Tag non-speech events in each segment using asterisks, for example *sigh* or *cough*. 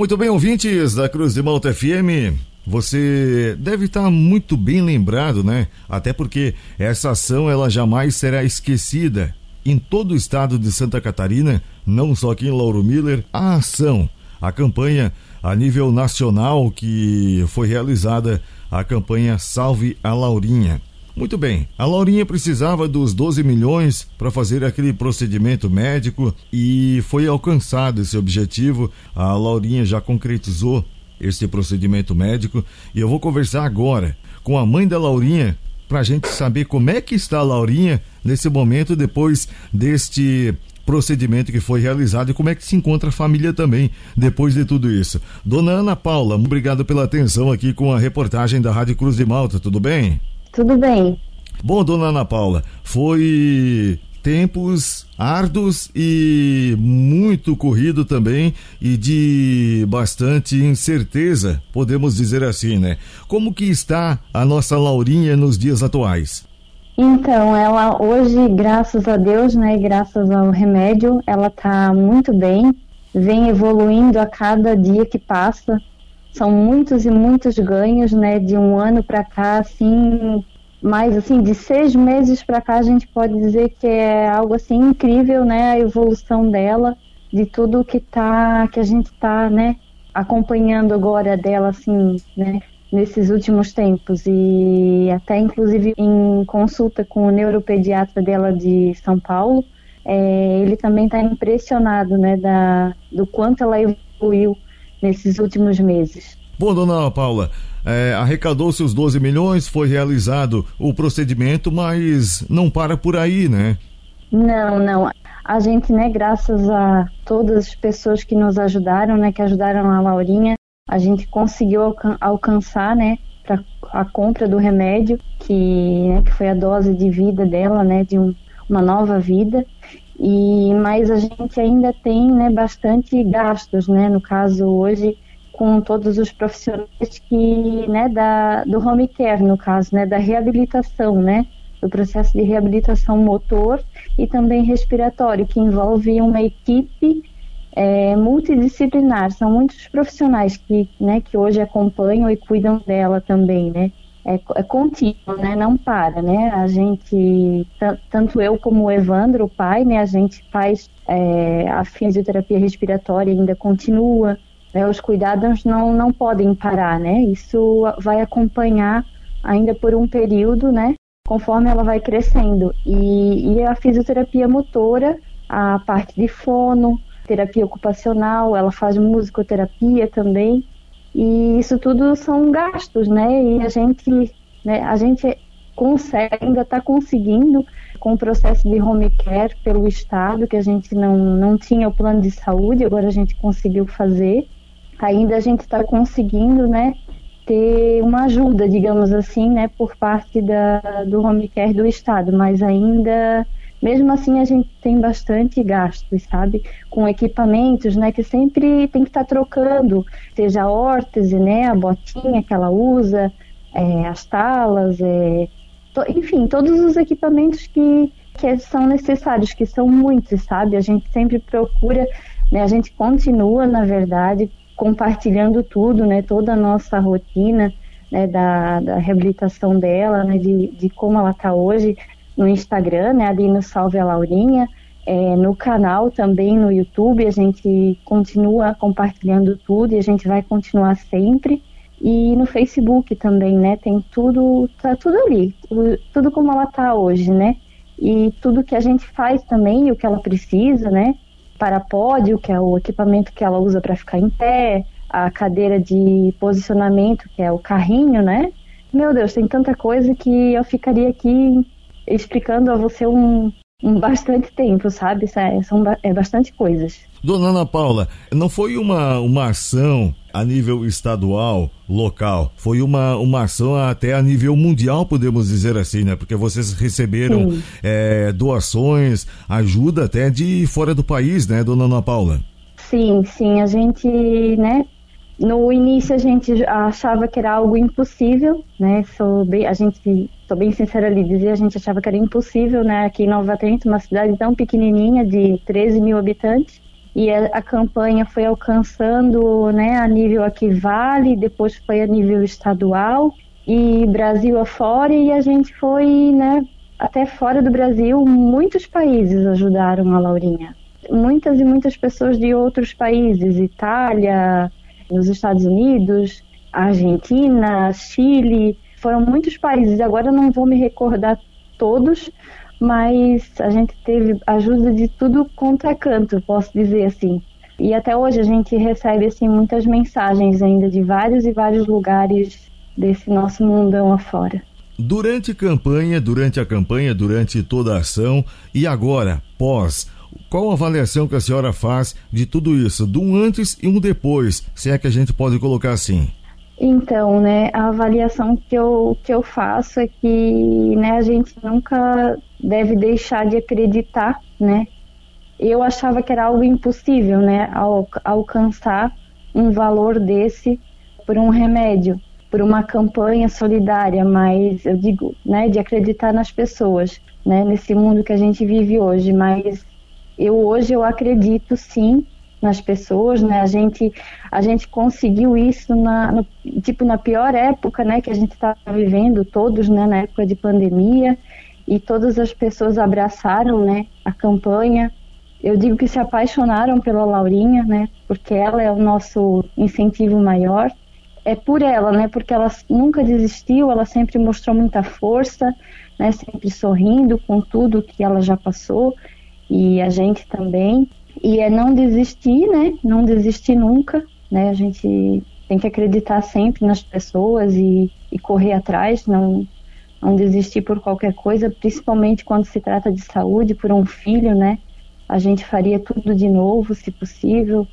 Muito bem, ouvintes da Cruz de Malta FM. Você deve estar muito bem lembrado, né? Até porque essa ação ela jamais será esquecida. Em todo o estado de Santa Catarina, não só aqui em Lauro Miller, a ação, a campanha a nível nacional que foi realizada, a campanha Salve a Laurinha. Muito bem, a Laurinha precisava dos 12 milhões para fazer aquele procedimento médico e foi alcançado esse objetivo. A Laurinha já concretizou esse procedimento médico e eu vou conversar agora com a mãe da Laurinha para a gente saber como é que está a Laurinha nesse momento depois deste procedimento que foi realizado e como é que se encontra a família também depois de tudo isso. Dona Ana Paula, obrigado pela atenção aqui com a reportagem da Rádio Cruz de Malta, tudo bem? Tudo bem. Bom, dona Ana Paula, foi tempos árduos e muito corrido também e de bastante incerteza, podemos dizer assim, né? Como que está a nossa Laurinha nos dias atuais? Então, ela hoje, graças a Deus, né, graças ao remédio, ela tá muito bem, vem evoluindo a cada dia que passa. São muitos e muitos ganhos, né, de um ano para cá, assim, mas assim, de seis meses para cá a gente pode dizer que é algo assim incrível, né, a evolução dela, de tudo que tá, que a gente tá, né, acompanhando agora dela, assim, né, nesses últimos tempos. E até inclusive em consulta com o neuropediatra dela de São Paulo, é, ele também está impressionado, né, da, do quanto ela evoluiu nesses últimos meses. Bom, dona Paula, é, arrecadou-se os 12 milhões, foi realizado o procedimento, mas não para por aí, né? Não, não. A gente, né, graças a todas as pessoas que nos ajudaram, né, que ajudaram a Laurinha, a gente conseguiu alcan alcançar, né, para a compra do remédio, que, né, que foi a dose de vida dela, né, de um, uma nova vida. E mas a gente ainda tem, né, bastante gastos, né, no caso hoje com todos os profissionais que, né, da do home care, no caso, né, da reabilitação, né, do processo de reabilitação motor e também respiratório, que envolve uma equipe é, multidisciplinar. São muitos profissionais que, né, que hoje acompanham e cuidam dela também, né? É, é contínuo, né? Não para, né? A gente, tanto eu como o Evandro, o pai, né? A gente faz é, a fisioterapia respiratória ainda continua. Né? Os cuidados não, não podem parar, né? Isso vai acompanhar ainda por um período, né? Conforme ela vai crescendo. E, e a fisioterapia motora, a parte de fono, terapia ocupacional, ela faz musicoterapia também. E isso tudo são gastos, né? E a gente, né, a gente consegue, ainda está conseguindo com o processo de home care pelo Estado, que a gente não, não tinha o plano de saúde, agora a gente conseguiu fazer. Ainda a gente está conseguindo, né, ter uma ajuda, digamos assim, né, por parte da, do home care do Estado, mas ainda mesmo assim, a gente tem bastante gastos, sabe? Com equipamentos, né? Que sempre tem que estar tá trocando, seja a órtese, né? A botinha que ela usa, é, as talas, é, to, enfim, todos os equipamentos que, que são necessários, que são muitos, sabe? A gente sempre procura, né? A gente continua, na verdade, compartilhando tudo, né? Toda a nossa rotina, né? Da, da reabilitação dela, né? De, de como ela está hoje no Instagram, né, ali no Salve a Laurinha, é, no canal também no YouTube, a gente continua compartilhando tudo e a gente vai continuar sempre. E no Facebook também, né, tem tudo, tá tudo ali, tudo, tudo como ela tá hoje, né? E tudo que a gente faz também, o que ela precisa, né? Para pódio, que é o equipamento que ela usa para ficar em pé, a cadeira de posicionamento, que é o carrinho, né? Meu Deus, tem tanta coisa que eu ficaria aqui explicando a você um, um bastante tempo, sabe? É, são é bastante coisas. Dona Ana Paula, não foi uma, uma ação a nível estadual, local, foi uma, uma ação até a nível mundial, podemos dizer assim, né? Porque vocês receberam é, doações, ajuda até de fora do país, né, Dona Ana Paula? Sim, sim, a gente, né, no início a gente achava que era algo impossível, né? Sou bem, a gente, sou bem sincera ali, dizer, a gente achava que era impossível, né? Aqui em Nova Trento, uma cidade tão pequenininha de 13 mil habitantes, e a, a, campanha foi alcançando né, a nível aqui Vale, depois foi a nível estadual e Brasil afora e a gente foi né, até fora do Brasil, muitos países ajudaram a Laurinha. Muitas e muitas pessoas de outros países, Itália, nos Estados Unidos, Argentina, Chile, foram muitos países. Agora eu não vou me recordar todos, mas a gente teve ajuda de tudo quanto é canto, posso dizer assim. E até hoje a gente recebe assim muitas mensagens ainda de vários e vários lugares desse nosso mundão afora. Durante campanha, durante a campanha, durante toda a ação e agora, pós, qual a avaliação que a senhora faz de tudo isso, de um antes e um depois, se é que a gente pode colocar assim? Então, né, a avaliação que eu, que eu faço é que né, a gente nunca deve deixar de acreditar, né? Eu achava que era algo impossível, né, al alcançar um valor desse por um remédio, por uma campanha solidária, mas eu digo, né, de acreditar nas pessoas, né, nesse mundo que a gente vive hoje, mas eu hoje eu acredito sim nas pessoas, né? A gente a gente conseguiu isso na no, tipo na pior época, né, que a gente está vivendo todos, né, na época de pandemia, e todas as pessoas abraçaram, né, a campanha. Eu digo que se apaixonaram pela Laurinha, né, porque ela é o nosso incentivo maior. É por ela, né, porque ela nunca desistiu, ela sempre mostrou muita força, né, sempre sorrindo com tudo que ela já passou e a gente também. E é não desistir, né? Não desistir nunca, né? A gente tem que acreditar sempre nas pessoas e, e correr atrás, não, não desistir por qualquer coisa, principalmente quando se trata de saúde, por um filho, né? A gente faria tudo de novo, se possível.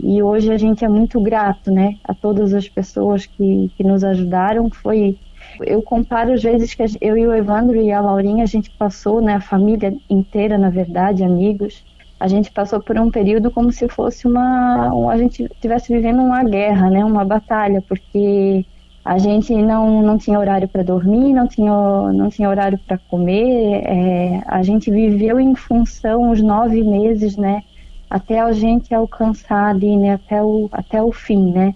E hoje a gente é muito grato, né? A todas as pessoas que, que nos ajudaram. Foi eu comparo às vezes que eu e o Evandro e a Laurinha a gente passou, né, a família inteira, na verdade, amigos, a gente passou por um período como se fosse uma a gente estivesse vivendo uma guerra, né, uma batalha, porque a gente não, não tinha horário para dormir, não tinha, não tinha horário para comer, é, a gente viveu em função os nove meses, né, até a gente alcançar ali, né, até o, até o fim, né,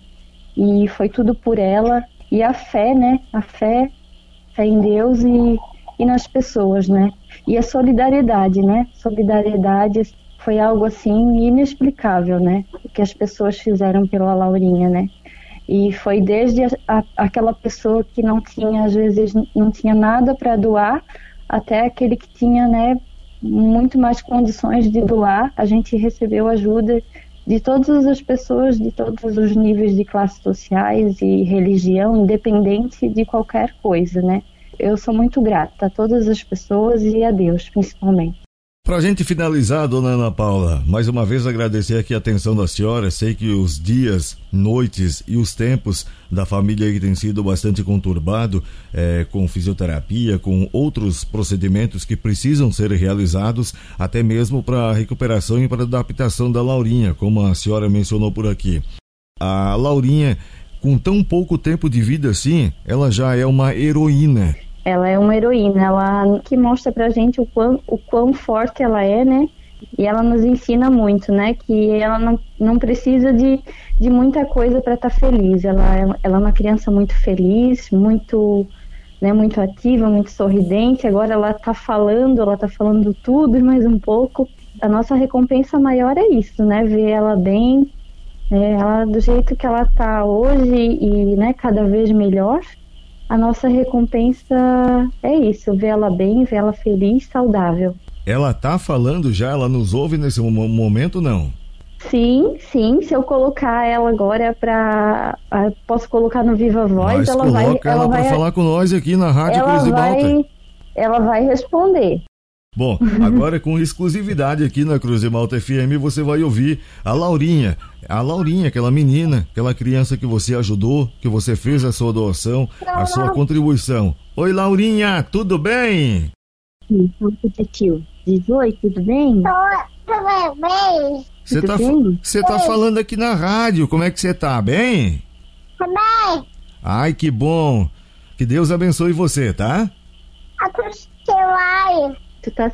e foi tudo por ela e a fé, né, a fé, fé em Deus e, e nas pessoas, né, e a solidariedade, né, solidariedade foi algo assim inexplicável, né? O que as pessoas fizeram pela Laurinha, né? E foi desde a, a, aquela pessoa que não tinha, às vezes, não tinha nada para doar, até aquele que tinha, né, muito mais condições de doar. A gente recebeu ajuda de todas as pessoas, de todos os níveis de classes sociais e religião, independente de qualquer coisa, né? Eu sou muito grata a todas as pessoas e a Deus, principalmente. Para a gente finalizar, dona Ana Paula, mais uma vez agradecer aqui a atenção da senhora. Sei que os dias, noites e os tempos da família aí tem sido bastante conturbado, é, com fisioterapia, com outros procedimentos que precisam ser realizados, até mesmo para a recuperação e para a adaptação da Laurinha, como a senhora mencionou por aqui. A Laurinha, com tão pouco tempo de vida assim, ela já é uma heroína ela é uma heroína, ela que mostra pra gente o quão, o quão forte ela é, né? E ela nos ensina muito, né? Que ela não, não precisa de, de muita coisa para estar tá feliz. Ela é, ela é uma criança muito feliz, muito, né, muito ativa, muito sorridente. Agora ela está falando, ela está falando tudo e mais um pouco. A nossa recompensa maior é isso, né? Ver ela bem, né, ela do jeito que ela está hoje e né, cada vez melhor a nossa recompensa é isso, ver ela bem, ver ela feliz, saudável. Ela tá falando já, ela nos ouve nesse momento não? Sim, sim. Se eu colocar ela agora para, posso colocar no Viva Voz, Mas ela vai, ela, ela vai falar com nós aqui na Rádio Cruz de Malta. Ela vai responder. Bom, *laughs* agora com exclusividade aqui na Cruz de Malta FM você vai ouvir a Laurinha. A Laurinha, aquela menina, aquela criança que você ajudou, que você fez a sua doação, a sua contribuição. Oi, Laurinha, tudo bem? Sim, tio. 18, tudo bem? Tudo bem. Você tá, você tá falando aqui na rádio, como é que você tá? Bem? Bem. Ai, que bom. Que Deus abençoe você, tá? A você vai. Tu tá,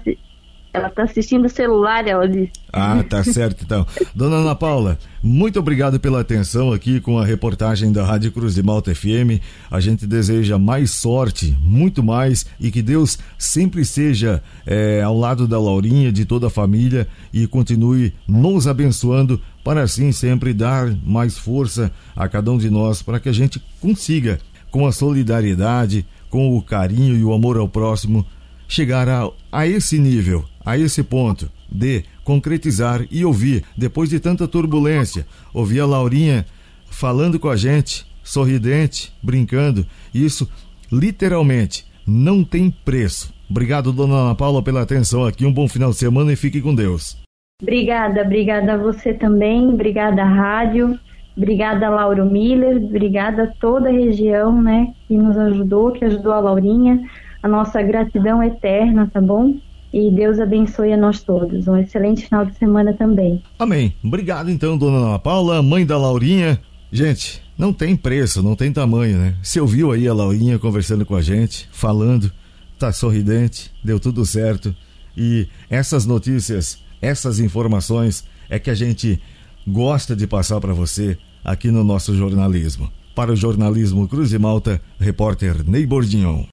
Ela está assistindo o celular, ela disse. Ah, tá *laughs* certo então. Dona Ana Paula, muito obrigado pela atenção aqui com a reportagem da Rádio Cruz de Malta FM. A gente deseja mais sorte, muito mais, e que Deus sempre seja é, ao lado da Laurinha, de toda a família, e continue nos abençoando para assim sempre dar mais força a cada um de nós para que a gente consiga, com a solidariedade, com o carinho e o amor ao próximo, chegar a, a esse nível, a esse ponto de concretizar e ouvir, depois de tanta turbulência, ouvir a Laurinha falando com a gente, sorridente, brincando. Isso, literalmente, não tem preço. Obrigado, dona Ana Paula, pela atenção aqui. Um bom final de semana e fique com Deus. Obrigada, obrigada a você também, obrigada rádio, obrigada Lauro Miller, obrigada a toda a região, né, que nos ajudou, que ajudou a Laurinha. A nossa gratidão eterna, tá bom? E Deus abençoe a nós todos. Um excelente final de semana também. Amém. Obrigado então, dona Ana Paula, mãe da Laurinha. Gente, não tem preço, não tem tamanho, né? Você ouviu aí a Laurinha conversando com a gente, falando, tá sorridente, deu tudo certo. E essas notícias, essas informações é que a gente gosta de passar para você aqui no nosso jornalismo. Para o jornalismo Cruz e Malta, repórter Ney Bordignon.